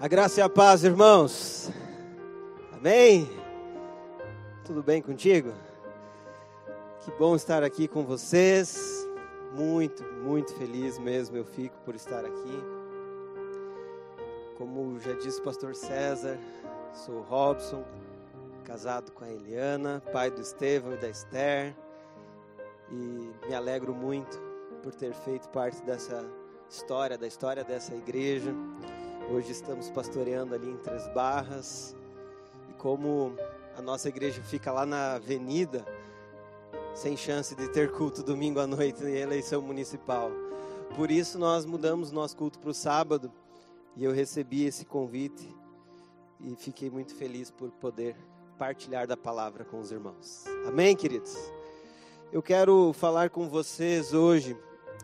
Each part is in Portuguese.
A graça e a paz, irmãos. Amém? Tudo bem contigo? Que bom estar aqui com vocês. Muito, muito feliz mesmo eu fico por estar aqui. Como já disse o pastor César, sou o Robson, casado com a Eliana, pai do Estevão e da Esther. E me alegro muito por ter feito parte dessa história, da história dessa igreja. Hoje estamos pastoreando ali em Três Barras. E como a nossa igreja fica lá na avenida, sem chance de ter culto domingo à noite em eleição municipal. Por isso nós mudamos nosso culto para o sábado e eu recebi esse convite e fiquei muito feliz por poder partilhar da palavra com os irmãos. Amém, queridos? Eu quero falar com vocês hoje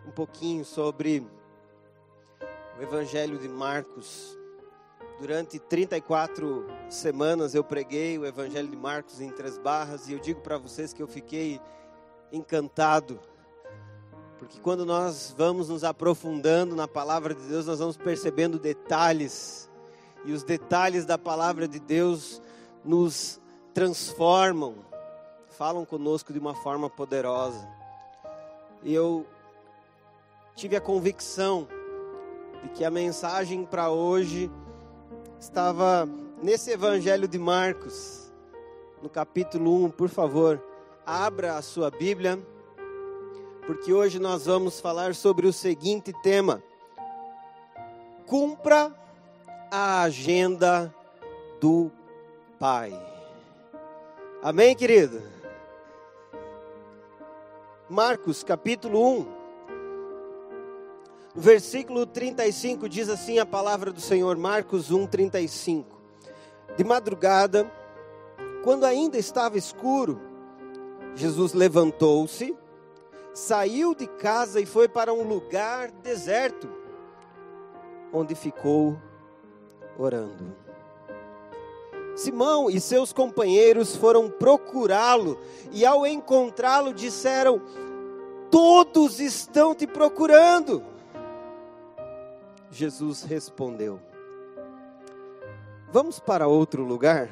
um pouquinho sobre o Evangelho de Marcos. Durante 34 semanas eu preguei o Evangelho de Marcos em Três Barras e eu digo para vocês que eu fiquei encantado, porque quando nós vamos nos aprofundando na palavra de Deus, nós vamos percebendo detalhes, e os detalhes da palavra de Deus nos transformam, falam conosco de uma forma poderosa. E eu tive a convicção que a mensagem para hoje estava nesse Evangelho de Marcos, no capítulo 1, por favor, abra a sua Bíblia, porque hoje nós vamos falar sobre o seguinte tema: cumpra a agenda do Pai. Amém, querido? Marcos capítulo 1, no versículo 35 diz assim a palavra do Senhor, Marcos 1, 35. De madrugada, quando ainda estava escuro, Jesus levantou-se, saiu de casa e foi para um lugar deserto, onde ficou orando. Simão e seus companheiros foram procurá-lo e, ao encontrá-lo, disseram: Todos estão te procurando. Jesus respondeu: Vamos para outro lugar,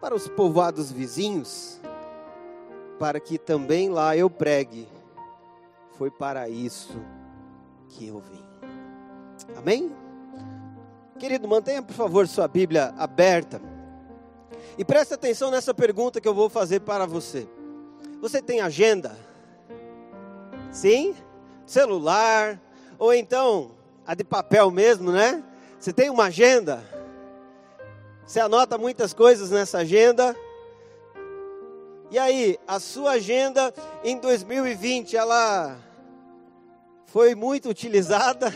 para os povoados vizinhos, para que também lá eu pregue. Foi para isso que eu vim. Amém? Querido, mantenha por favor sua Bíblia aberta. E preste atenção nessa pergunta que eu vou fazer para você. Você tem agenda? Sim? Celular? Ou então a de papel mesmo, né? Você tem uma agenda? Você anota muitas coisas nessa agenda? E aí, a sua agenda em 2020, ela foi muito utilizada?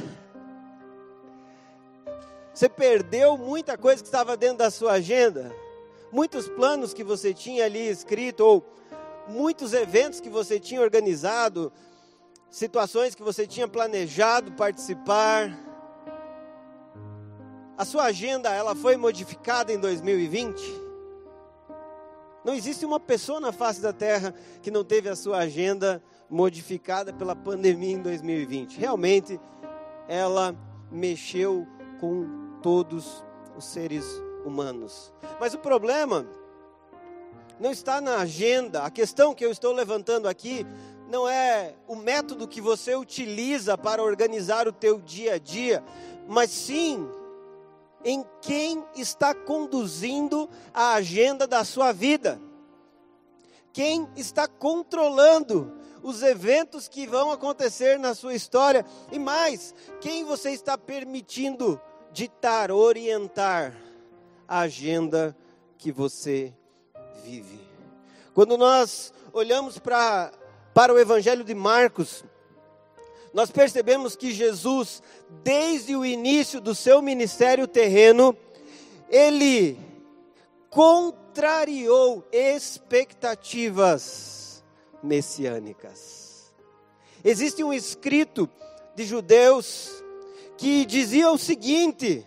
Você perdeu muita coisa que estava dentro da sua agenda? Muitos planos que você tinha ali escrito, ou muitos eventos que você tinha organizado, situações que você tinha planejado participar. A sua agenda, ela foi modificada em 2020? Não existe uma pessoa na face da terra que não teve a sua agenda modificada pela pandemia em 2020. Realmente, ela mexeu com todos os seres humanos. Mas o problema não está na agenda. A questão que eu estou levantando aqui não é o método que você utiliza para organizar o teu dia a dia, mas sim em quem está conduzindo a agenda da sua vida. Quem está controlando os eventos que vão acontecer na sua história e mais, quem você está permitindo ditar, orientar a agenda que você vive. Quando nós olhamos para para o Evangelho de Marcos, nós percebemos que Jesus, desde o início do seu ministério terreno, ele contrariou expectativas messiânicas. Existe um escrito de judeus que dizia o seguinte: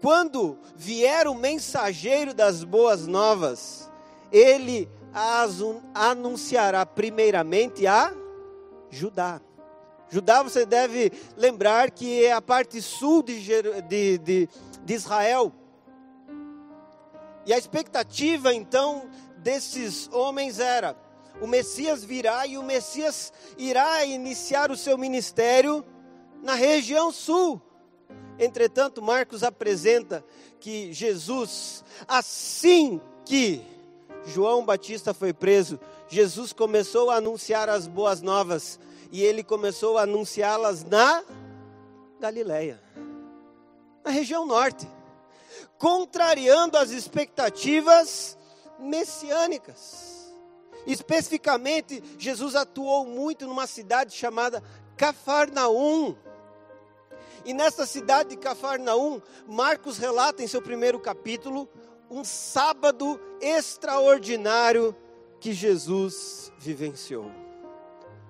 quando vier o mensageiro das boas novas, ele anunciará primeiramente a Judá. Judá, você deve lembrar que é a parte sul de, de, de, de Israel. E a expectativa então desses homens era: o Messias virá e o Messias irá iniciar o seu ministério na região sul. Entretanto, Marcos apresenta que Jesus, assim que João Batista foi preso, Jesus começou a anunciar as boas novas e ele começou a anunciá-las na Galileia, na região norte, contrariando as expectativas messiânicas. Especificamente, Jesus atuou muito numa cidade chamada Cafarnaum. E nessa cidade de Cafarnaum, Marcos relata em seu primeiro capítulo um sábado extraordinário que Jesus vivenciou.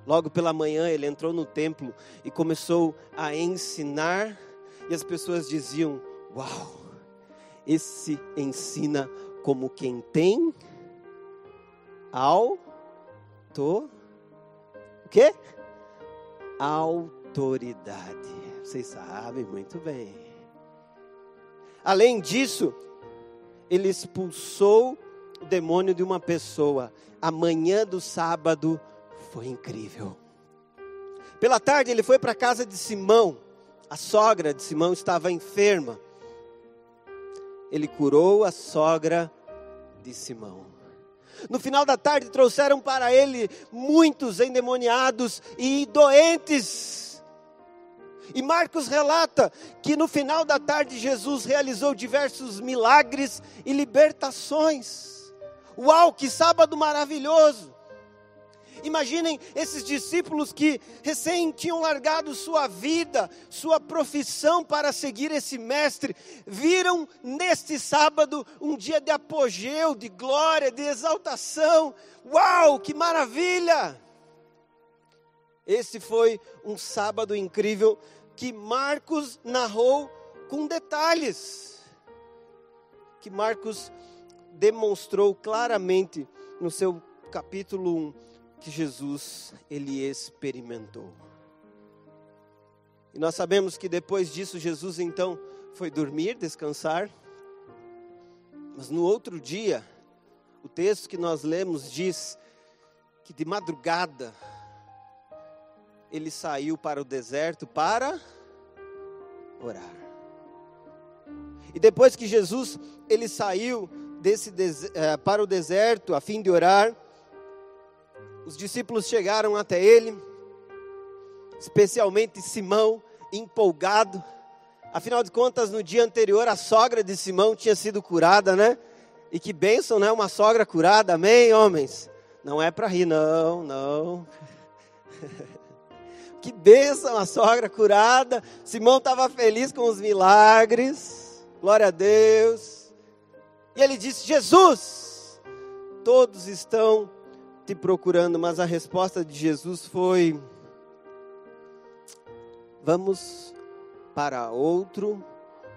Logo pela manhã ele entrou no templo e começou a ensinar, e as pessoas diziam: Uau, esse ensina como quem tem auto o quê? Autoridade. Vocês sabem muito bem. Além disso, ele expulsou o demônio de uma pessoa. A manhã do sábado foi incrível. Pela tarde ele foi para a casa de Simão. A sogra de Simão estava enferma. Ele curou a sogra de Simão. No final da tarde trouxeram para ele muitos endemoniados e doentes. E Marcos relata que no final da tarde Jesus realizou diversos milagres e libertações. Uau, que sábado maravilhoso! Imaginem esses discípulos que recém tinham largado sua vida, sua profissão para seguir esse mestre, viram neste sábado um dia de apogeu, de glória, de exaltação. Uau, que maravilha! Esse foi um sábado incrível que Marcos narrou com detalhes. Que Marcos demonstrou claramente no seu capítulo 1 que Jesus ele experimentou. E nós sabemos que depois disso Jesus então foi dormir, descansar. Mas no outro dia, o texto que nós lemos diz que de madrugada ele saiu para o deserto para orar. E depois que Jesus ele saiu desse eh, para o deserto a fim de orar, os discípulos chegaram até ele, especialmente Simão, empolgado. Afinal de contas, no dia anterior, a sogra de Simão tinha sido curada, né? E que bênção, né? Uma sogra curada, amém, homens? Não é para rir, não, não. que bênção, a sogra curada. Simão estava feliz com os milagres, glória a Deus. E ele disse: Jesus, todos estão te procurando, mas a resposta de Jesus foi: vamos para outro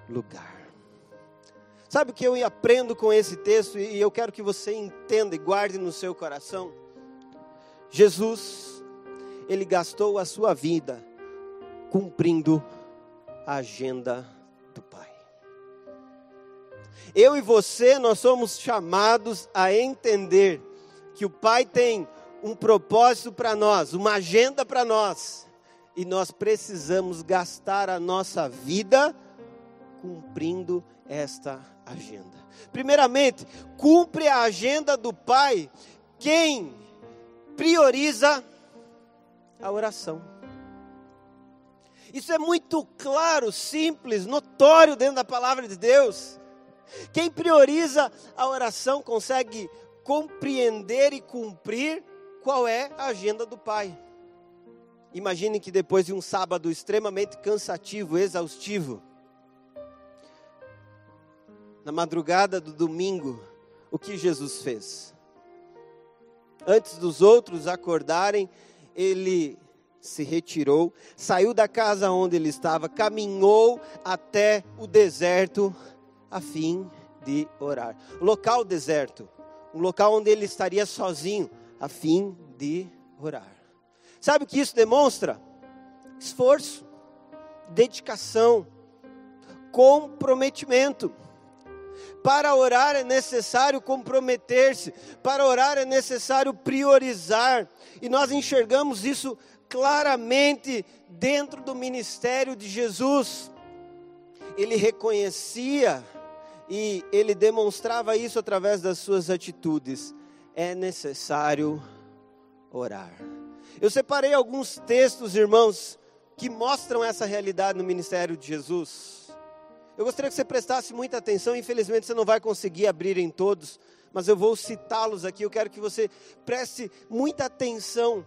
lugar. Sabe o que eu aprendo com esse texto e eu quero que você entenda e guarde no seu coração? Jesus, ele gastou a sua vida cumprindo a agenda do Pai. Eu e você, nós somos chamados a entender que o Pai tem um propósito para nós, uma agenda para nós, e nós precisamos gastar a nossa vida cumprindo esta agenda. Primeiramente, cumpre a agenda do Pai quem prioriza a oração. Isso é muito claro, simples, notório dentro da palavra de Deus. Quem prioriza a oração consegue compreender e cumprir qual é a agenda do Pai. Imagine que depois de um sábado extremamente cansativo, exaustivo, na madrugada do domingo, o que Jesus fez? Antes dos outros acordarem, ele se retirou, saiu da casa onde ele estava, caminhou até o deserto a fim de orar. Local deserto um local onde ele estaria sozinho, a fim de orar. Sabe o que isso demonstra? Esforço, dedicação, comprometimento. Para orar é necessário comprometer-se, para orar é necessário priorizar, e nós enxergamos isso claramente dentro do ministério de Jesus. Ele reconhecia e ele demonstrava isso através das suas atitudes. É necessário orar. Eu separei alguns textos, irmãos, que mostram essa realidade no ministério de Jesus. Eu gostaria que você prestasse muita atenção, infelizmente você não vai conseguir abrir em todos, mas eu vou citá-los aqui. Eu quero que você preste muita atenção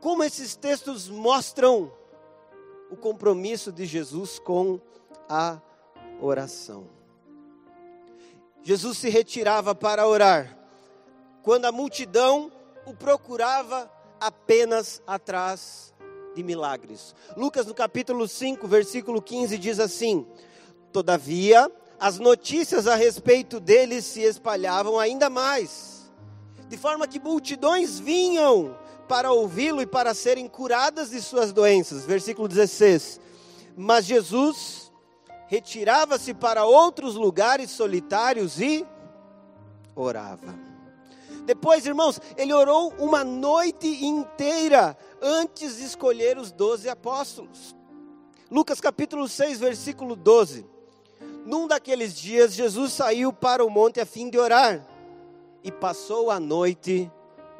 como esses textos mostram o compromisso de Jesus com a oração. Jesus se retirava para orar, quando a multidão o procurava apenas atrás de milagres. Lucas no capítulo 5, versículo 15 diz assim: Todavia, as notícias a respeito dele se espalhavam ainda mais, de forma que multidões vinham para ouvi-lo e para serem curadas de suas doenças. Versículo 16. Mas Jesus retirava-se para outros lugares solitários e orava. Depois, irmãos, ele orou uma noite inteira antes de escolher os doze apóstolos. Lucas capítulo 6, versículo 12. Num daqueles dias, Jesus saiu para o monte a fim de orar e passou a noite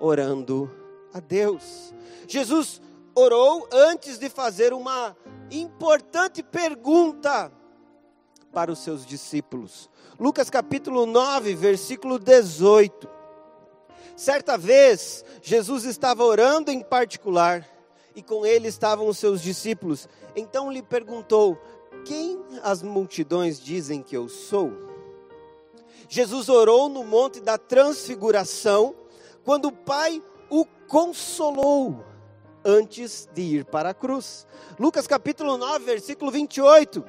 orando a Deus. Jesus orou antes de fazer uma importante pergunta para os seus discípulos. Lucas capítulo 9, versículo 18. Certa vez, Jesus estava orando em particular e com ele estavam os seus discípulos. Então lhe perguntou: quem as multidões dizem que eu sou? Jesus orou no Monte da Transfiguração, quando o Pai o consolou antes de ir para a cruz. Lucas capítulo 9, versículo 28.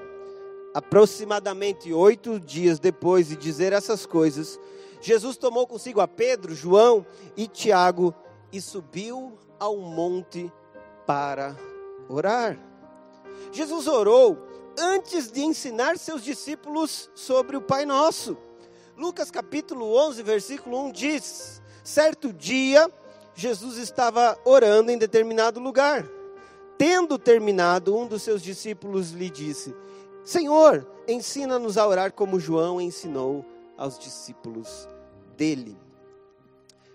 Aproximadamente oito dias depois de dizer essas coisas, Jesus tomou consigo a Pedro, João e Tiago e subiu ao monte para orar. Jesus orou antes de ensinar seus discípulos sobre o Pai Nosso. Lucas capítulo 11, versículo 1 diz: Certo dia, Jesus estava orando em determinado lugar. Tendo terminado, um dos seus discípulos lhe disse: Senhor, ensina-nos a orar como João ensinou aos discípulos dele.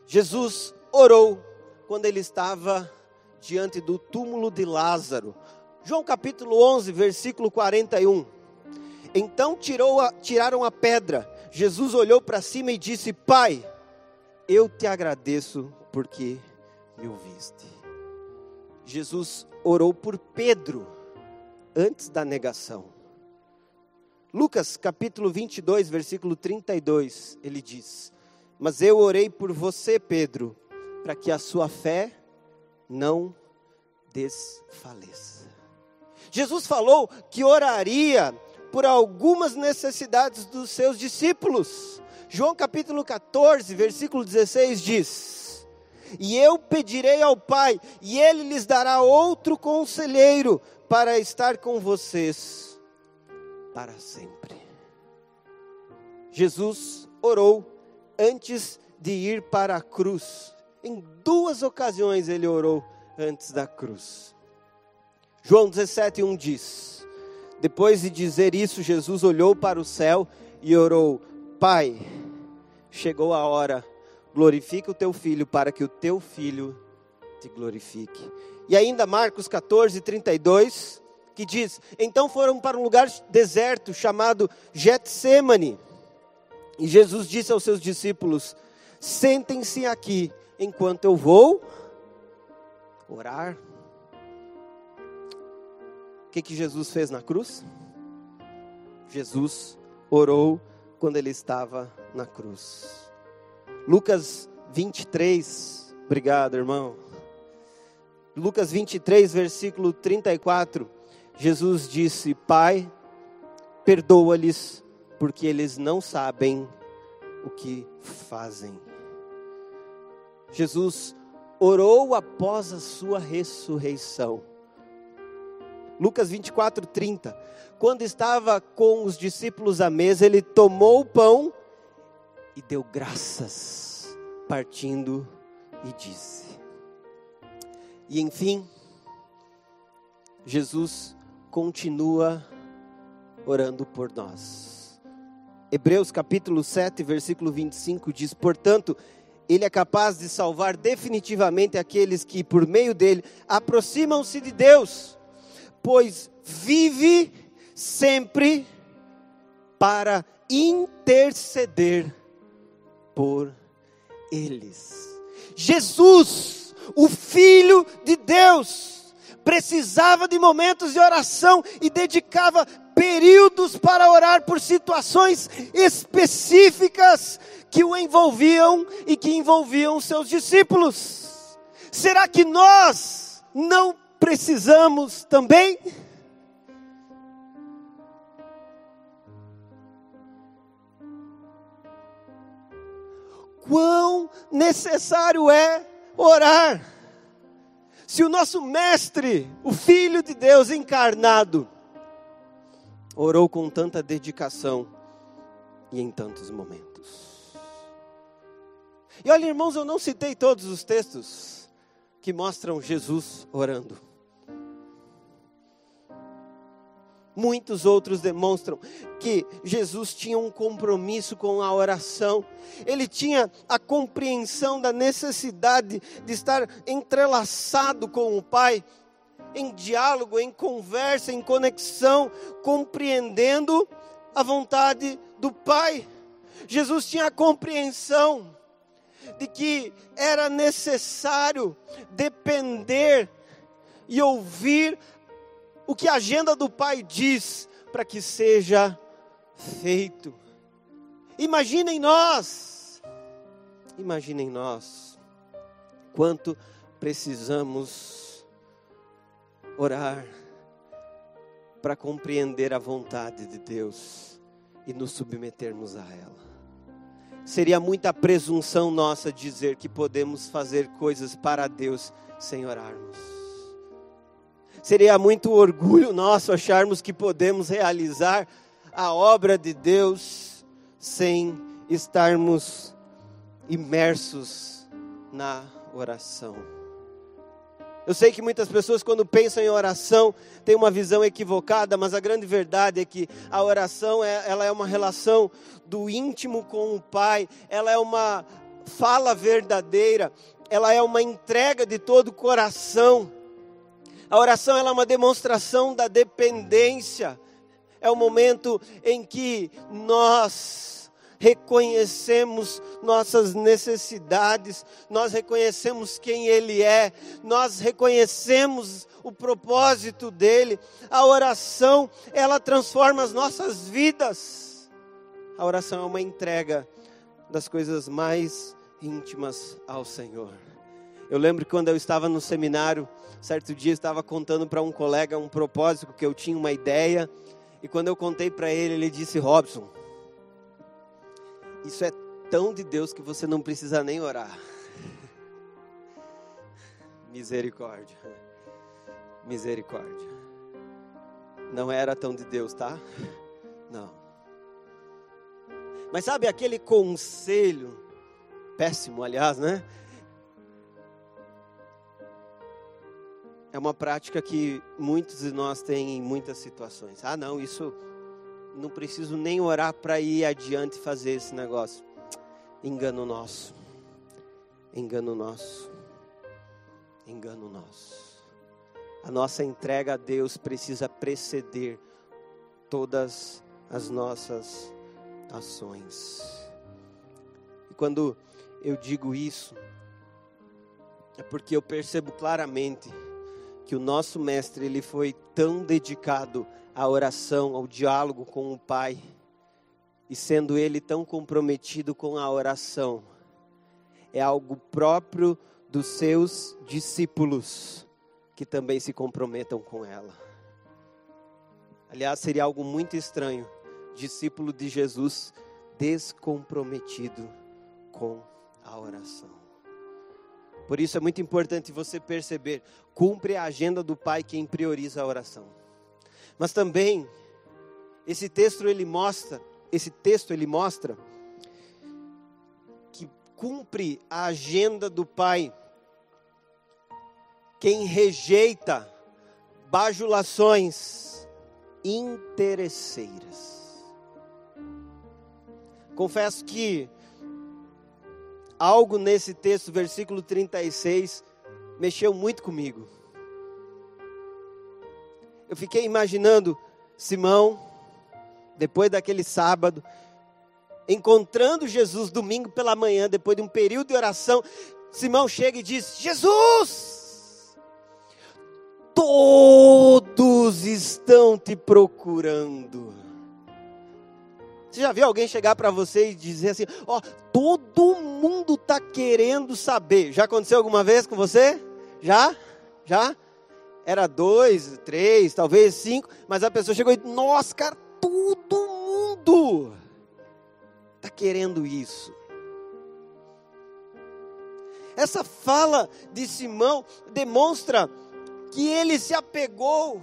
Jesus orou quando ele estava diante do túmulo de Lázaro. João capítulo 11, versículo 41. Então tirou a, tiraram a pedra. Jesus olhou para cima e disse: Pai, eu te agradeço porque me ouviste. Jesus orou por Pedro antes da negação. Lucas capítulo 22, versículo 32, ele diz: Mas eu orei por você, Pedro, para que a sua fé não desfaleça. Jesus falou que oraria por algumas necessidades dos seus discípulos. João capítulo 14, versículo 16 diz: E eu pedirei ao Pai, e ele lhes dará outro conselheiro para estar com vocês para sempre. Jesus orou antes de ir para a cruz. Em duas ocasiões ele orou antes da cruz. João 17, 1 diz: Depois de dizer isso, Jesus olhou para o céu e orou: Pai, chegou a hora, glorifica o teu filho, para que o teu filho te glorifique. E ainda Marcos 14, 32, que diz: Então foram para um lugar deserto chamado Getsemane. E Jesus disse aos seus discípulos: Sentem-se aqui enquanto eu vou orar. O que, que Jesus fez na cruz? Jesus orou quando ele estava na cruz. Lucas 23, obrigado, irmão. Lucas 23, versículo 34, Jesus disse: Pai, perdoa-lhes, porque eles não sabem o que fazem. Jesus orou após a sua ressurreição Lucas 24, 30. Quando estava com os discípulos à mesa, ele tomou o pão e deu graças, partindo e disse. E enfim, Jesus continua orando por nós. Hebreus capítulo 7, versículo 25 diz: Portanto, Ele é capaz de salvar definitivamente aqueles que, por meio dele, aproximam-se de Deus, pois vive sempre para interceder por eles. Jesus, o Filho de Deus, precisava de momentos de oração e dedicava períodos para orar por situações específicas que o envolviam e que envolviam seus discípulos. Será que nós não precisamos também? Quão necessário é orar. Se o nosso mestre, o Filho de Deus encarnado, orou com tanta dedicação e em tantos momentos. E olha, irmãos, eu não citei todos os textos que mostram Jesus orando. Muitos outros demonstram que Jesus tinha um compromisso com a oração, ele tinha a compreensão da necessidade de estar entrelaçado com o Pai, em diálogo, em conversa, em conexão, compreendendo a vontade do Pai. Jesus tinha a compreensão de que era necessário depender e ouvir o que a agenda do Pai diz para que seja feito. Imaginem nós, imaginem nós, quanto precisamos orar para compreender a vontade de Deus e nos submetermos a ela. Seria muita presunção nossa dizer que podemos fazer coisas para Deus sem orarmos. Seria muito orgulho nosso acharmos que podemos realizar a obra de Deus sem estarmos imersos na oração. Eu sei que muitas pessoas, quando pensam em oração, têm uma visão equivocada, mas a grande verdade é que a oração é, ela é uma relação do íntimo com o Pai, ela é uma fala verdadeira, ela é uma entrega de todo o coração. A oração é uma demonstração da dependência. É o momento em que nós reconhecemos nossas necessidades, nós reconhecemos quem Ele é, nós reconhecemos o propósito dele. A oração, ela transforma as nossas vidas. A oração é uma entrega das coisas mais íntimas ao Senhor. Eu lembro que quando eu estava no seminário, certo dia estava contando para um colega um propósito que eu tinha uma ideia, e quando eu contei para ele, ele disse: Robson, isso é tão de Deus que você não precisa nem orar. Misericórdia. Misericórdia. Não era tão de Deus, tá? Não. Mas sabe aquele conselho, péssimo, aliás, né? É uma prática que muitos de nós têm em muitas situações. Ah, não, isso não preciso nem orar para ir adiante e fazer esse negócio. Engano nosso. Engano nosso. Engano nosso. A nossa entrega a Deus precisa preceder todas as nossas ações. E quando eu digo isso, é porque eu percebo claramente que o nosso mestre ele foi tão dedicado à oração, ao diálogo com o Pai, e sendo ele tão comprometido com a oração, é algo próprio dos seus discípulos que também se comprometam com ela. Aliás, seria algo muito estranho, discípulo de Jesus descomprometido com a oração. Por isso é muito importante você perceber, cumpre a agenda do Pai quem prioriza a oração. Mas também esse texto ele mostra, esse texto ele mostra que cumpre a agenda do Pai. Quem rejeita bajulações interesseiras. Confesso que algo nesse texto, versículo 36, mexeu muito comigo. Eu fiquei imaginando Simão, depois daquele sábado, encontrando Jesus domingo pela manhã, depois de um período de oração, Simão chega e diz: Jesus, todos estão te procurando. Você já viu alguém chegar para você e dizer assim: Ó, todo mundo está querendo saber. Já aconteceu alguma vez com você? Já? Já? Era dois, três, talvez cinco, mas a pessoa chegou e nossa, cara, todo mundo está querendo isso. Essa fala de Simão demonstra que ele se apegou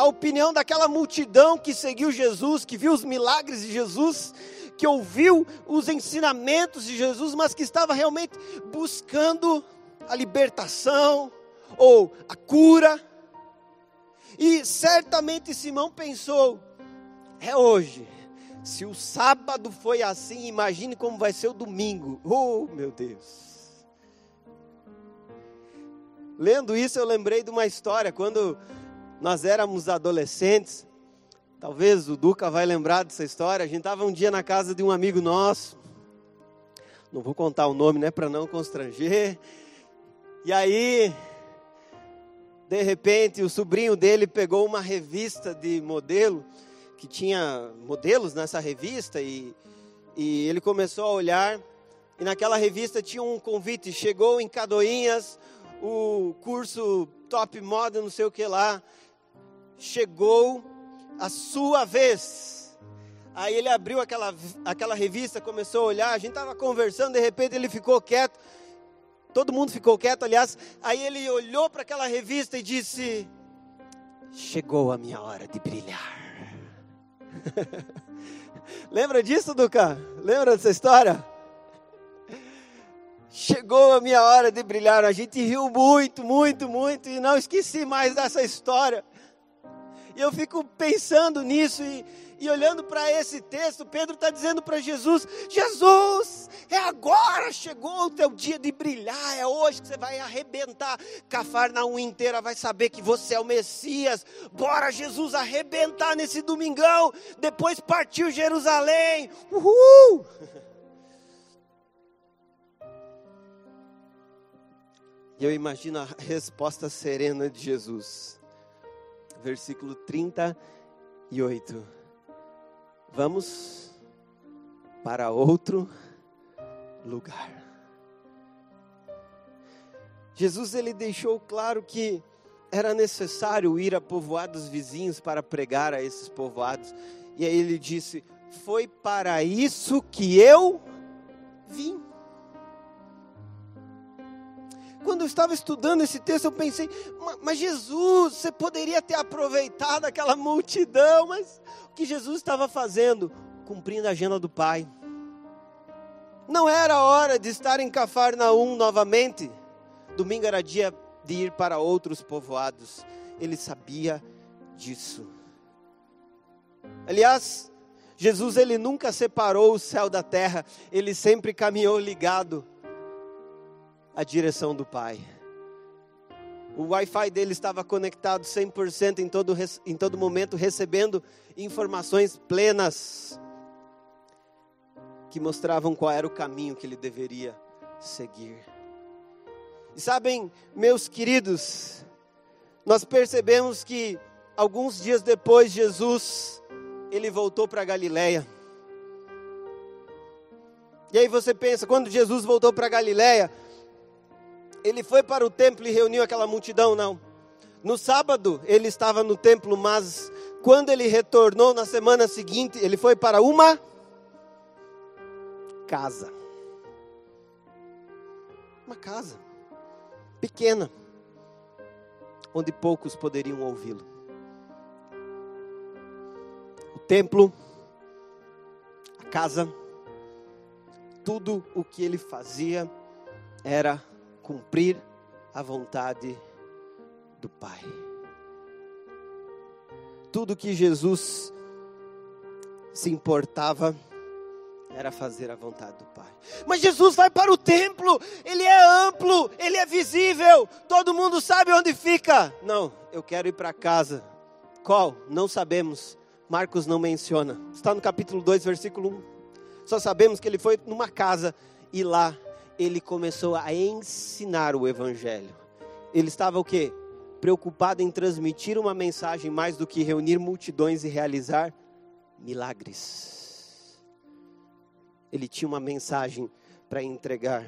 à opinião daquela multidão que seguiu Jesus, que viu os milagres de Jesus, que ouviu os ensinamentos de Jesus, mas que estava realmente buscando a libertação ou a cura. E certamente Simão pensou: é hoje. Se o sábado foi assim, imagine como vai ser o domingo. Oh, meu Deus. Lendo isso, eu lembrei de uma história quando nós éramos adolescentes. Talvez o Duca vai lembrar dessa história. A gente estava um dia na casa de um amigo nosso. Não vou contar o nome, né, para não constranger. E aí, de repente, o sobrinho dele pegou uma revista de modelo, que tinha modelos nessa revista, e, e ele começou a olhar. E naquela revista tinha um convite: chegou em Cadoinhas o curso Top Moda, não sei o que lá. Chegou a sua vez. Aí ele abriu aquela, aquela revista, começou a olhar, a gente estava conversando, de repente ele ficou quieto. Todo mundo ficou quieto, aliás. Aí ele olhou para aquela revista e disse: Chegou a minha hora de brilhar. Lembra disso, Duca? Lembra dessa história? Chegou a minha hora de brilhar. A gente riu muito, muito, muito e não esqueci mais dessa história. Eu fico pensando nisso e, e olhando para esse texto, Pedro está dizendo para Jesus: Jesus, é agora, chegou o teu dia de brilhar, é hoje que você vai arrebentar. Cafarnaum inteira vai saber que você é o Messias. Bora, Jesus, arrebentar nesse domingão. Depois partiu Jerusalém. Uhul! E eu imagino a resposta serena de Jesus. Versículo 38 vamos para outro lugar. Jesus ele deixou claro que era necessário ir a povoados vizinhos para pregar a esses povoados. E aí ele disse: Foi para isso que eu vim. Quando eu estava estudando esse texto, eu pensei, mas Jesus, você poderia ter aproveitado aquela multidão, mas o que Jesus estava fazendo? Cumprindo a agenda do Pai. Não era hora de estar em Cafarnaum novamente. Domingo era dia de ir para outros povoados. Ele sabia disso. Aliás, Jesus ele nunca separou o céu da terra, ele sempre caminhou ligado a direção do Pai. O Wi-Fi dele estava conectado 100% em todo, em todo momento, recebendo informações plenas que mostravam qual era o caminho que ele deveria seguir. E sabem, meus queridos, nós percebemos que alguns dias depois Jesus ele voltou para Galiléia. E aí você pensa, quando Jesus voltou para Galiléia, ele foi para o templo e reuniu aquela multidão, não. No sábado ele estava no templo, mas quando ele retornou na semana seguinte, ele foi para uma casa. Uma casa pequena, onde poucos poderiam ouvi-lo. templo, a casa, tudo o que ele fazia era cumprir a vontade do Pai. Tudo que Jesus se importava era fazer a vontade do Pai. Mas Jesus vai para o templo, ele é amplo, ele é visível, todo mundo sabe onde fica. Não, eu quero ir para casa. Qual? Não sabemos. Marcos não menciona. Está no capítulo 2, versículo 1. Só sabemos que ele foi numa casa e lá ele começou a ensinar o evangelho. Ele estava o quê? Preocupado em transmitir uma mensagem mais do que reunir multidões e realizar milagres. Ele tinha uma mensagem para entregar.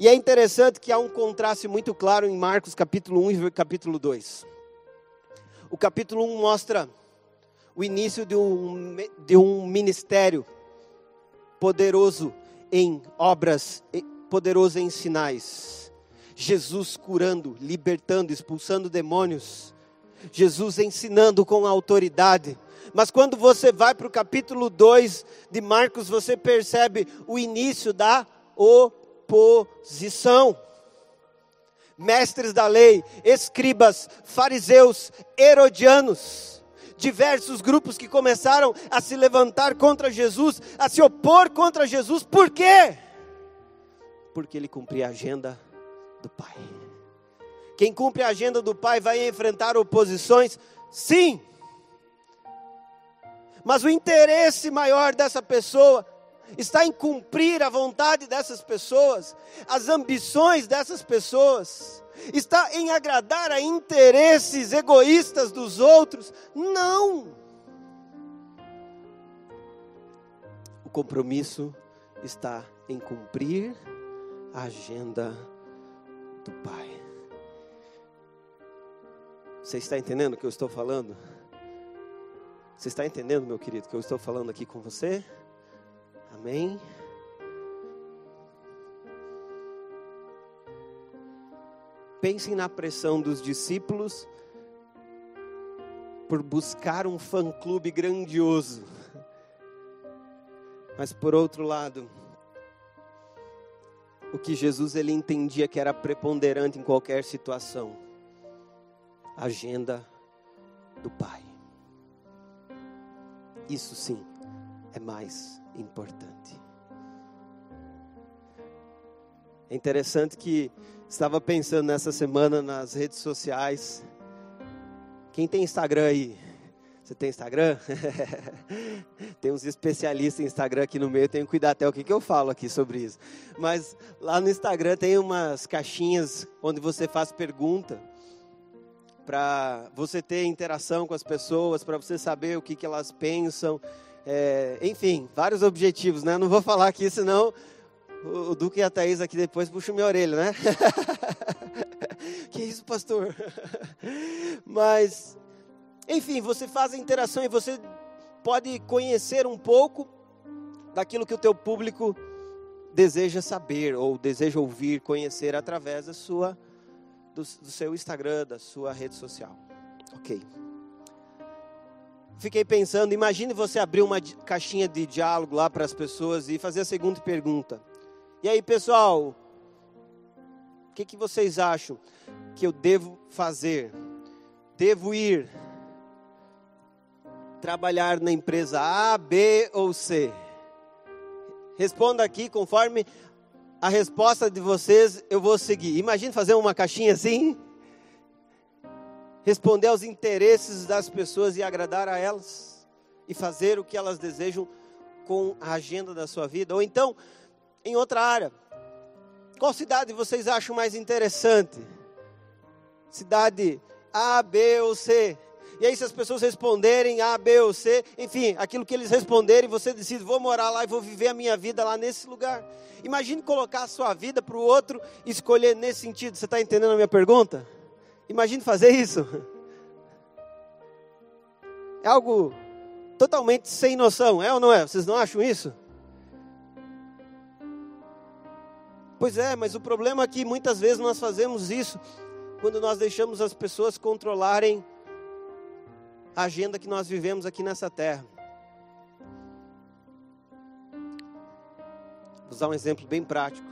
E é interessante que há um contraste muito claro em Marcos capítulo 1 e capítulo 2. O capítulo 1 mostra o início de um, de um ministério poderoso em obras, poderoso em sinais. Jesus curando, libertando, expulsando demônios. Jesus ensinando com autoridade. Mas quando você vai para o capítulo 2 de Marcos, você percebe o início da oposição. Mestres da lei, escribas, fariseus, herodianos, diversos grupos que começaram a se levantar contra Jesus, a se opor contra Jesus, por quê? Porque ele cumpria a agenda do Pai. Quem cumpre a agenda do Pai vai enfrentar oposições, sim, mas o interesse maior dessa pessoa está em cumprir a vontade dessas pessoas, as ambições dessas pessoas, está em agradar a interesses egoístas dos outros. Não! O compromisso está em cumprir a agenda do Pai. Você está entendendo o que eu estou falando? Você está entendendo, meu querido, que eu estou falando aqui com você? Amém? Pensem na pressão dos discípulos por buscar um fã-clube grandioso. Mas por outro lado, o que Jesus ele entendia que era preponderante em qualquer situação, a agenda do Pai. Isso sim é mais importante. É interessante que estava pensando nessa semana nas redes sociais. Quem tem Instagram aí? Você tem Instagram? tem uns especialistas em Instagram aqui no meio, tenho que cuidar até o que, que eu falo aqui sobre isso. Mas lá no Instagram tem umas caixinhas onde você faz pergunta para você ter interação com as pessoas, para você saber o que, que elas pensam. É, enfim, vários objetivos, né? Não vou falar aqui, senão o, Duque e a Thaís aqui depois puxam minha orelha, né? que isso, pastor? Mas, enfim, você faz a interação e você pode conhecer um pouco daquilo que o teu público deseja saber ou deseja ouvir, conhecer através da sua do, do seu Instagram, da sua rede social. Ok. Fiquei pensando, imagine você abrir uma caixinha de diálogo lá para as pessoas e fazer a segunda pergunta. E aí, pessoal, o que, que vocês acham que eu devo fazer? Devo ir trabalhar na empresa A, B ou C? Responda aqui conforme a resposta de vocês eu vou seguir. Imagine fazer uma caixinha assim, responder aos interesses das pessoas e agradar a elas, e fazer o que elas desejam com a agenda da sua vida. Ou então, em outra área, qual cidade vocês acham mais interessante? Cidade A, B ou C? E aí, se as pessoas responderem A, B ou C, enfim, aquilo que eles responderem, você decide: vou morar lá e vou viver a minha vida lá nesse lugar. Imagine colocar a sua vida para o outro e escolher nesse sentido. Você está entendendo a minha pergunta? Imagine fazer isso. É algo totalmente sem noção, é ou não é? Vocês não acham isso? Pois é, mas o problema é que muitas vezes nós fazemos isso quando nós deixamos as pessoas controlarem a agenda que nós vivemos aqui nessa terra. Vou usar um exemplo bem prático.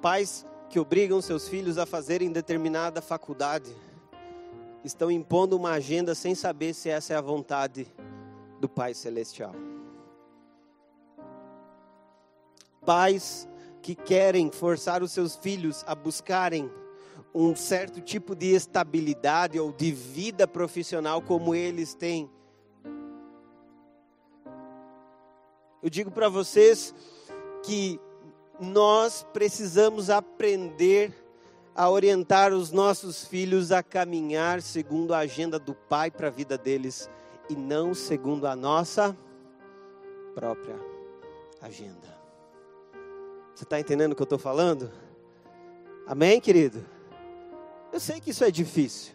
Pais que obrigam seus filhos a fazerem determinada faculdade estão impondo uma agenda sem saber se essa é a vontade do Pai Celestial. Pais que querem forçar os seus filhos a buscarem um certo tipo de estabilidade ou de vida profissional como eles têm. Eu digo para vocês que nós precisamos aprender a orientar os nossos filhos a caminhar segundo a agenda do Pai para a vida deles e não segundo a nossa própria agenda. Você está entendendo o que eu estou falando? Amém, querido? Eu sei que isso é difícil,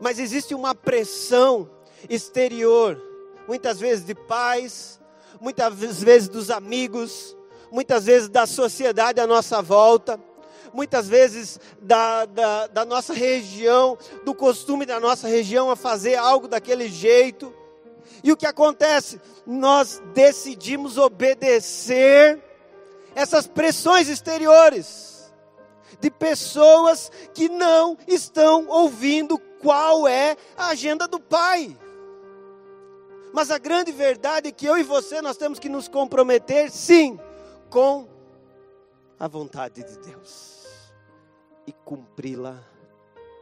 mas existe uma pressão exterior, muitas vezes de pais, muitas vezes dos amigos, muitas vezes da sociedade à nossa volta, muitas vezes da, da, da nossa região, do costume da nossa região a fazer algo daquele jeito. E o que acontece? Nós decidimos obedecer essas pressões exteriores de pessoas que não estão ouvindo qual é a agenda do Pai. Mas a grande verdade é que eu e você nós temos que nos comprometer, sim, com a vontade de Deus e cumpri-la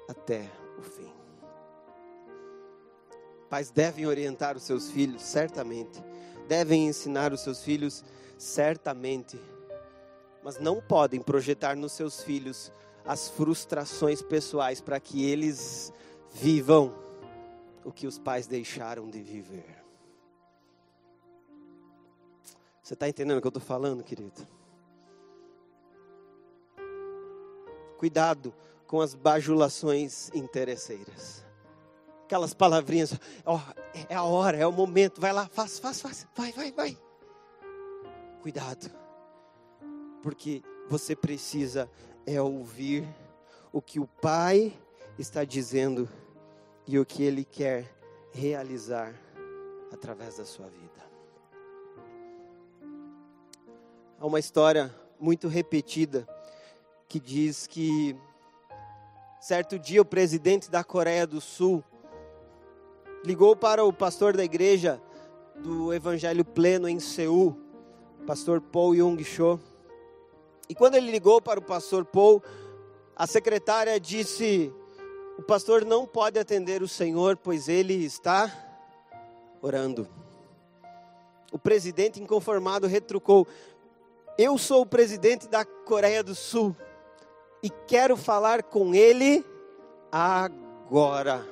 até o fim. Pais devem orientar os seus filhos, certamente, devem ensinar os seus filhos, certamente mas não podem projetar nos seus filhos as frustrações pessoais para que eles vivam o que os pais deixaram de viver. Você está entendendo o que eu estou falando, querido? Cuidado com as bajulações interesseiras. Aquelas palavrinhas, ó, é a hora, é o momento, vai lá, faz, faz, faz, vai, vai, vai. Cuidado porque você precisa é ouvir o que o Pai está dizendo e o que Ele quer realizar através da sua vida. Há uma história muito repetida que diz que certo dia o presidente da Coreia do Sul ligou para o pastor da igreja do Evangelho Pleno em Seul, pastor Paul Young-cho, e quando ele ligou para o pastor Paul, a secretária disse: O pastor não pode atender o senhor, pois ele está orando. O presidente inconformado retrucou: Eu sou o presidente da Coreia do Sul e quero falar com ele agora.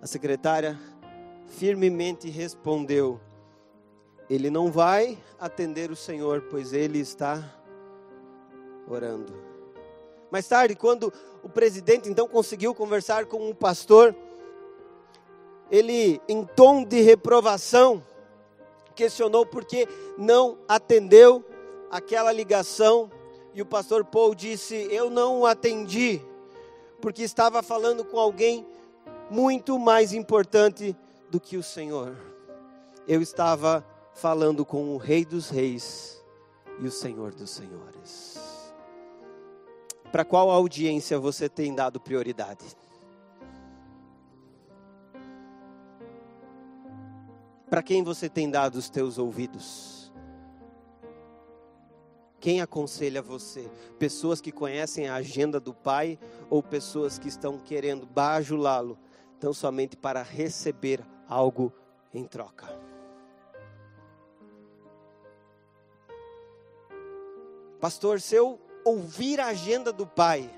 A secretária firmemente respondeu: ele não vai atender o Senhor, pois ele está orando. Mais tarde, quando o presidente então conseguiu conversar com um pastor, ele, em tom de reprovação, questionou por que não atendeu aquela ligação. E o pastor Paul disse: Eu não o atendi, porque estava falando com alguém muito mais importante do que o Senhor. Eu estava falando com o Rei dos Reis e o Senhor dos Senhores. Para qual audiência você tem dado prioridade? Para quem você tem dado os teus ouvidos? Quem aconselha você? Pessoas que conhecem a agenda do Pai ou pessoas que estão querendo bajulá-lo, tão somente para receber algo em troca? Pastor, se eu ouvir a agenda do Pai,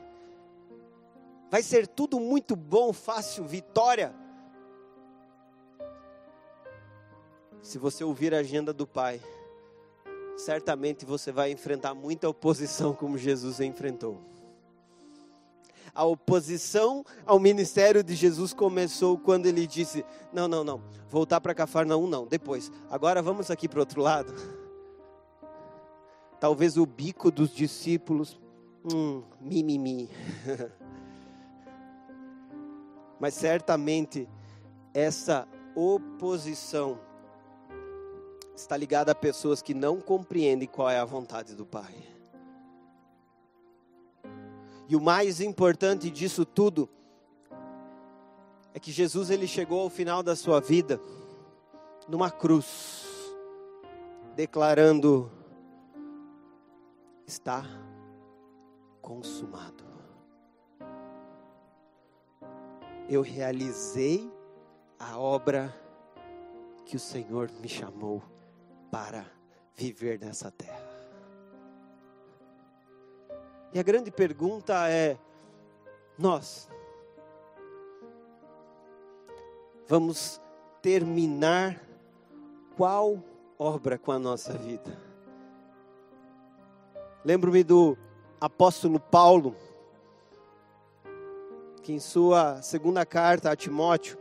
vai ser tudo muito bom, fácil, vitória. Se você ouvir a agenda do Pai, certamente você vai enfrentar muita oposição, como Jesus enfrentou. A oposição ao ministério de Jesus começou quando ele disse: Não, não, não, voltar para Cafarnaum não, depois. Agora vamos aqui para o outro lado talvez o bico dos discípulos, hum, mimimi. Mas certamente essa oposição está ligada a pessoas que não compreendem qual é a vontade do Pai. E o mais importante disso tudo é que Jesus ele chegou ao final da sua vida numa cruz, declarando: está consumado. Eu realizei a obra que o Senhor me chamou para viver nessa terra. E a grande pergunta é: nós vamos terminar qual obra com a nossa vida? Lembro-me do apóstolo Paulo, que em sua segunda carta a Timóteo,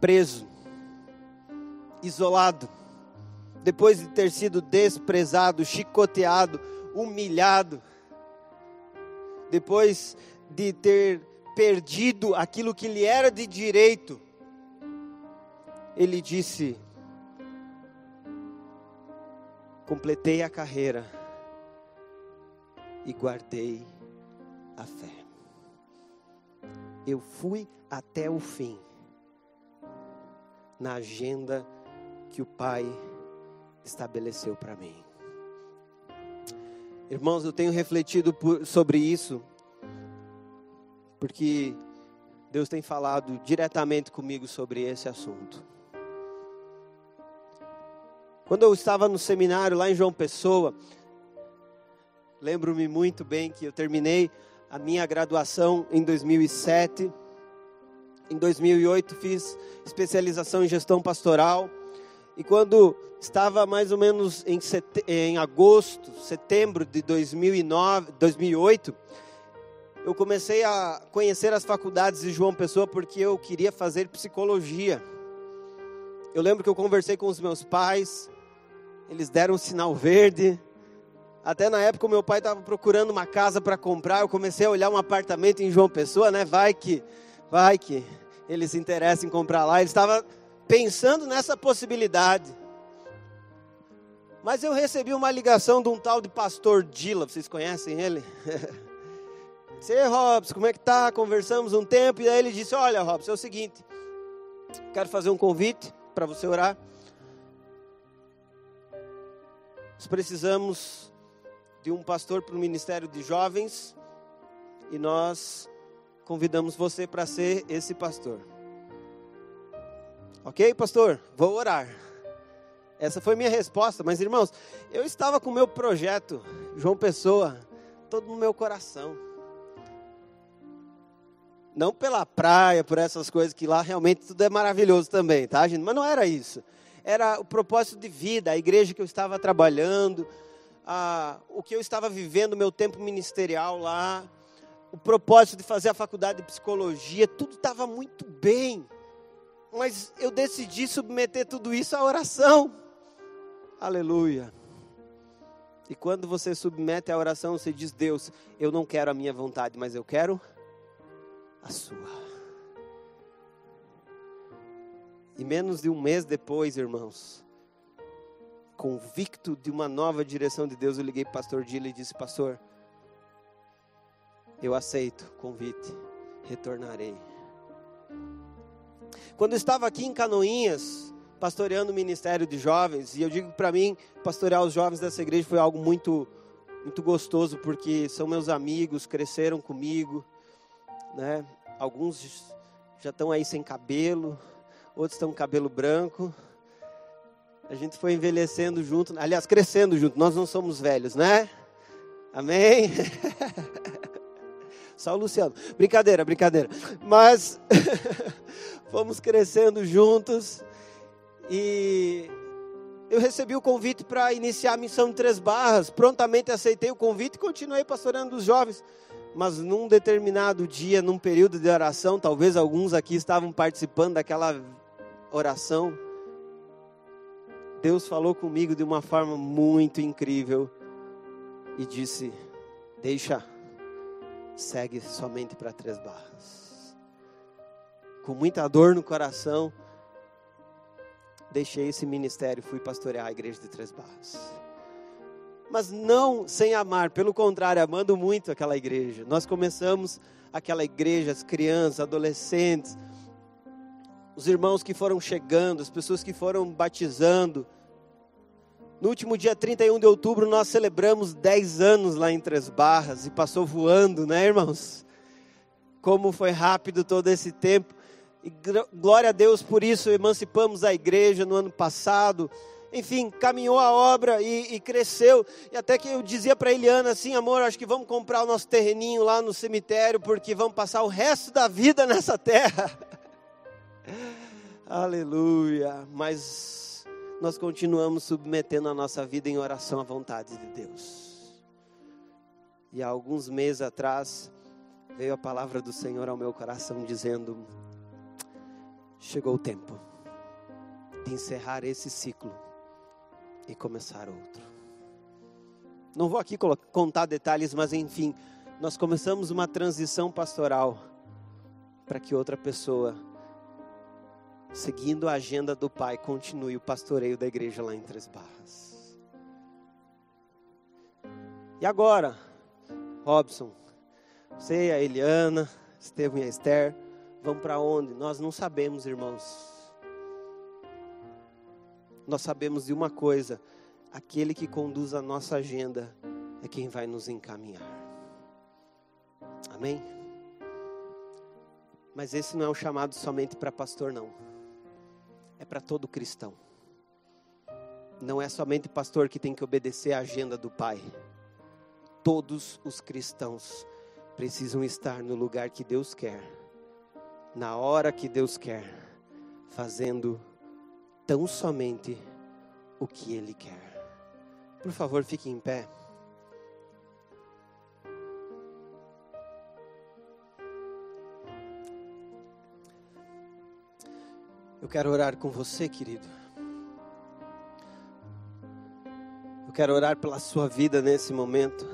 preso, isolado, depois de ter sido desprezado, chicoteado, humilhado, depois de ter perdido aquilo que lhe era de direito, ele disse: Completei a carreira e guardei a fé. Eu fui até o fim na agenda que o Pai estabeleceu para mim. Irmãos, eu tenho refletido por, sobre isso, porque Deus tem falado diretamente comigo sobre esse assunto. Quando eu estava no seminário lá em João Pessoa, lembro-me muito bem que eu terminei a minha graduação em 2007. Em 2008 fiz especialização em gestão pastoral. E quando estava mais ou menos em, set... em agosto, setembro de 2009, 2008, eu comecei a conhecer as faculdades de João Pessoa porque eu queria fazer psicologia. Eu lembro que eu conversei com os meus pais, eles deram um sinal verde. Até na época meu pai estava procurando uma casa para comprar, eu comecei a olhar um apartamento em João Pessoa, né? Vai que, vai que ele se interessa em comprar lá. Ele estava pensando nessa possibilidade. Mas eu recebi uma ligação de um tal de pastor Dila, vocês conhecem ele? Disse, Robson, como é que tá? Conversamos um tempo e aí ele disse: Olha, Robson, é o seguinte, quero fazer um convite para você orar. Nós precisamos de um pastor para o ministério de jovens e nós convidamos você para ser esse pastor. Ok, pastor? Vou orar. Essa foi minha resposta, mas irmãos, eu estava com o meu projeto, João Pessoa, todo no meu coração. Não pela praia, por essas coisas que lá realmente tudo é maravilhoso também, tá, gente? Mas não era isso. Era o propósito de vida, a igreja que eu estava trabalhando, a, o que eu estava vivendo, meu tempo ministerial lá o propósito de fazer a faculdade de psicologia, tudo estava muito bem. Mas eu decidi submeter tudo isso à oração. Aleluia. E quando você submete a oração, você diz: Deus, eu não quero a minha vontade, mas eu quero a sua. E menos de um mês depois, irmãos, convicto de uma nova direção de Deus, eu liguei para o pastor Dila e disse: Pastor, eu aceito o convite, retornarei. Quando eu estava aqui em Canoinhas, pastoreando o ministério de jovens, e eu digo para mim, pastorear os jovens dessa igreja foi algo muito, muito gostoso, porque são meus amigos, cresceram comigo, né? Alguns já estão aí sem cabelo, outros estão com cabelo branco. A gente foi envelhecendo junto, aliás, crescendo junto. Nós não somos velhos, né? Amém? Só o Luciano. Brincadeira, brincadeira. Mas fomos crescendo juntos e eu recebi o convite para iniciar a missão de Três Barras. Prontamente aceitei o convite e continuei pastorando os jovens. Mas num determinado dia, num período de oração, talvez alguns aqui estavam participando daquela oração. Deus falou comigo de uma forma muito incrível e disse: Deixa segue somente para Três Barras. Com muita dor no coração, deixei esse ministério fui pastorear a igreja de Três Barras. Mas não sem amar, pelo contrário, amando muito aquela igreja. Nós começamos aquela igreja, as crianças, adolescentes, os irmãos que foram chegando, as pessoas que foram batizando. No último dia 31 de outubro, nós celebramos 10 anos lá em Três Barras e passou voando, né, irmãos? Como foi rápido todo esse tempo. E glória a Deus por isso, emancipamos a igreja no ano passado. Enfim, caminhou a obra e, e cresceu. E até que eu dizia para Eliana assim: amor, acho que vamos comprar o nosso terreninho lá no cemitério, porque vamos passar o resto da vida nessa terra. Aleluia. Mas nós continuamos submetendo a nossa vida em oração à vontade de Deus. E há alguns meses atrás, veio a palavra do Senhor ao meu coração dizendo: chegou o tempo de encerrar esse ciclo e começar outro. Não vou aqui contar detalhes, mas enfim, nós começamos uma transição pastoral para que outra pessoa, seguindo a agenda do Pai, continue o pastoreio da igreja lá em Três Barras. E agora, Robson, você a Eliana, Estevam e a Esther, vão para onde? Nós não sabemos, irmãos. Nós sabemos de uma coisa: aquele que conduz a nossa agenda é quem vai nos encaminhar. Amém? Mas esse não é um chamado somente para pastor, não. É para todo cristão. Não é somente pastor que tem que obedecer à agenda do Pai. Todos os cristãos precisam estar no lugar que Deus quer, na hora que Deus quer, fazendo tão somente o que Ele quer. Por favor, fique em pé. Eu quero orar com você, querido. Eu quero orar pela sua vida nesse momento.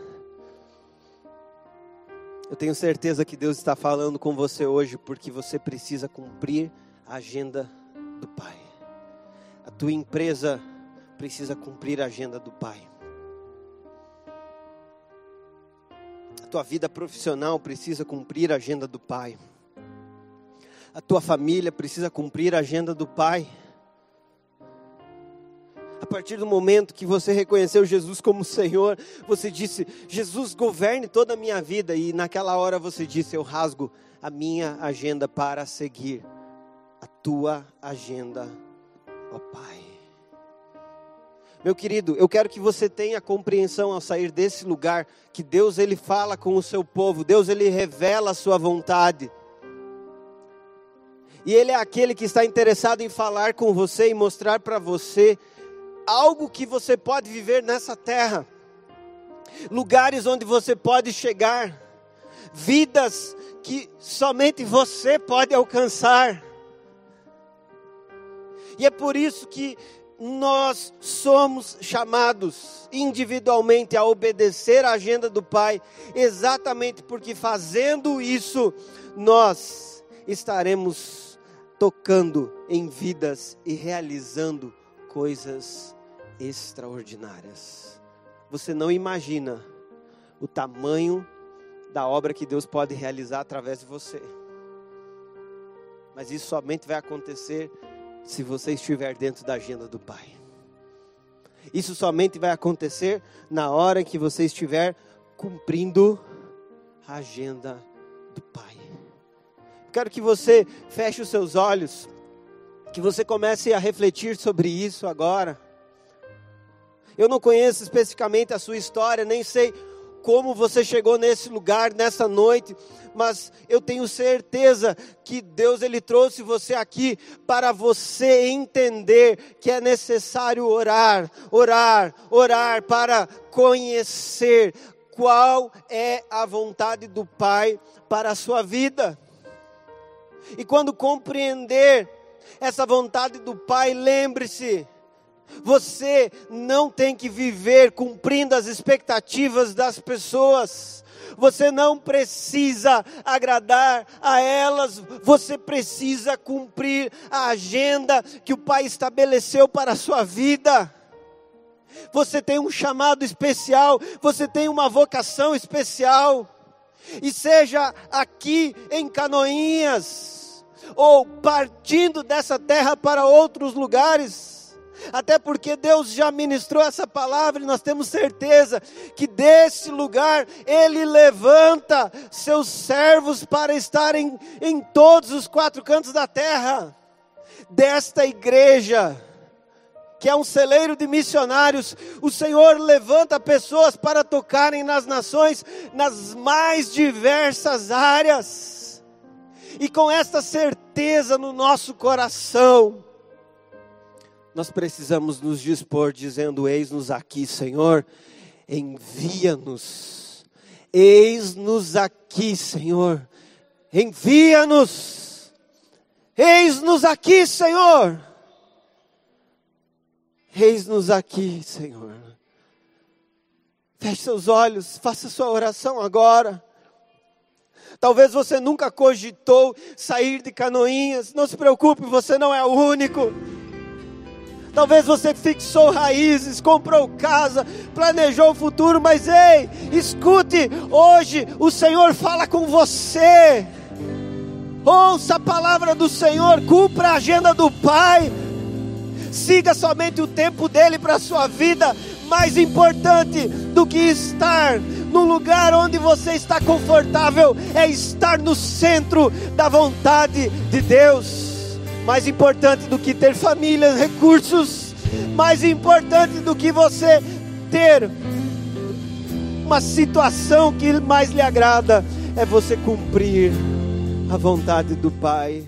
Eu tenho certeza que Deus está falando com você hoje porque você precisa cumprir a agenda do Pai. A tua empresa precisa cumprir a agenda do Pai. A tua vida profissional precisa cumprir a agenda do Pai. A tua família precisa cumprir a agenda do Pai. A partir do momento que você reconheceu Jesus como Senhor, você disse: Jesus governe toda a minha vida. E naquela hora você disse: Eu rasgo a minha agenda para seguir a tua agenda, ó Pai. Meu querido, eu quero que você tenha compreensão ao sair desse lugar que Deus ele fala com o seu povo, Deus ele revela a sua vontade. E ele é aquele que está interessado em falar com você e mostrar para você algo que você pode viver nessa terra, lugares onde você pode chegar, vidas que somente você pode alcançar. E é por isso que nós somos chamados individualmente a obedecer à agenda do Pai, exatamente porque fazendo isso, nós estaremos tocando em vidas e realizando coisas extraordinárias. Você não imagina o tamanho da obra que Deus pode realizar através de você. Mas isso somente vai acontecer se você estiver dentro da agenda do Pai. Isso somente vai acontecer na hora que você estiver cumprindo a agenda do Pai. Quero que você feche os seus olhos, que você comece a refletir sobre isso agora. Eu não conheço especificamente a sua história, nem sei como você chegou nesse lugar nessa noite, mas eu tenho certeza que Deus ele trouxe você aqui para você entender que é necessário orar, orar, orar para conhecer qual é a vontade do Pai para a sua vida. E quando compreender essa vontade do Pai, lembre-se, você não tem que viver cumprindo as expectativas das pessoas. você não precisa agradar a elas, você precisa cumprir a agenda que o Pai estabeleceu para a sua vida. Você tem um chamado especial, você tem uma vocação especial. E seja aqui em Canoinhas, ou partindo dessa terra para outros lugares, até porque Deus já ministrou essa palavra e nós temos certeza que desse lugar Ele levanta seus servos para estarem em todos os quatro cantos da terra. Desta igreja, que é um celeiro de missionários, o Senhor levanta pessoas para tocarem nas nações, nas mais diversas áreas. E com esta certeza no nosso coração, nós precisamos nos dispor dizendo: Eis-nos aqui, Senhor, envia-nos. Eis-nos aqui, Senhor, envia-nos. Eis-nos aqui, Senhor. Eis-nos aqui, Senhor. Feche seus olhos, faça sua oração agora. Talvez você nunca cogitou sair de canoinhas. Não se preocupe, você não é o único. Talvez você fixou raízes, comprou casa, planejou o futuro, mas ei, escute, hoje o Senhor fala com você. Ouça a palavra do Senhor, cumpra a agenda do Pai. Siga somente o tempo dele para a sua vida. Mais importante do que estar no lugar onde você está confortável é estar no centro da vontade de Deus mais importante do que ter família, recursos, mais importante do que você ter uma situação que mais lhe agrada, é você cumprir a vontade do Pai.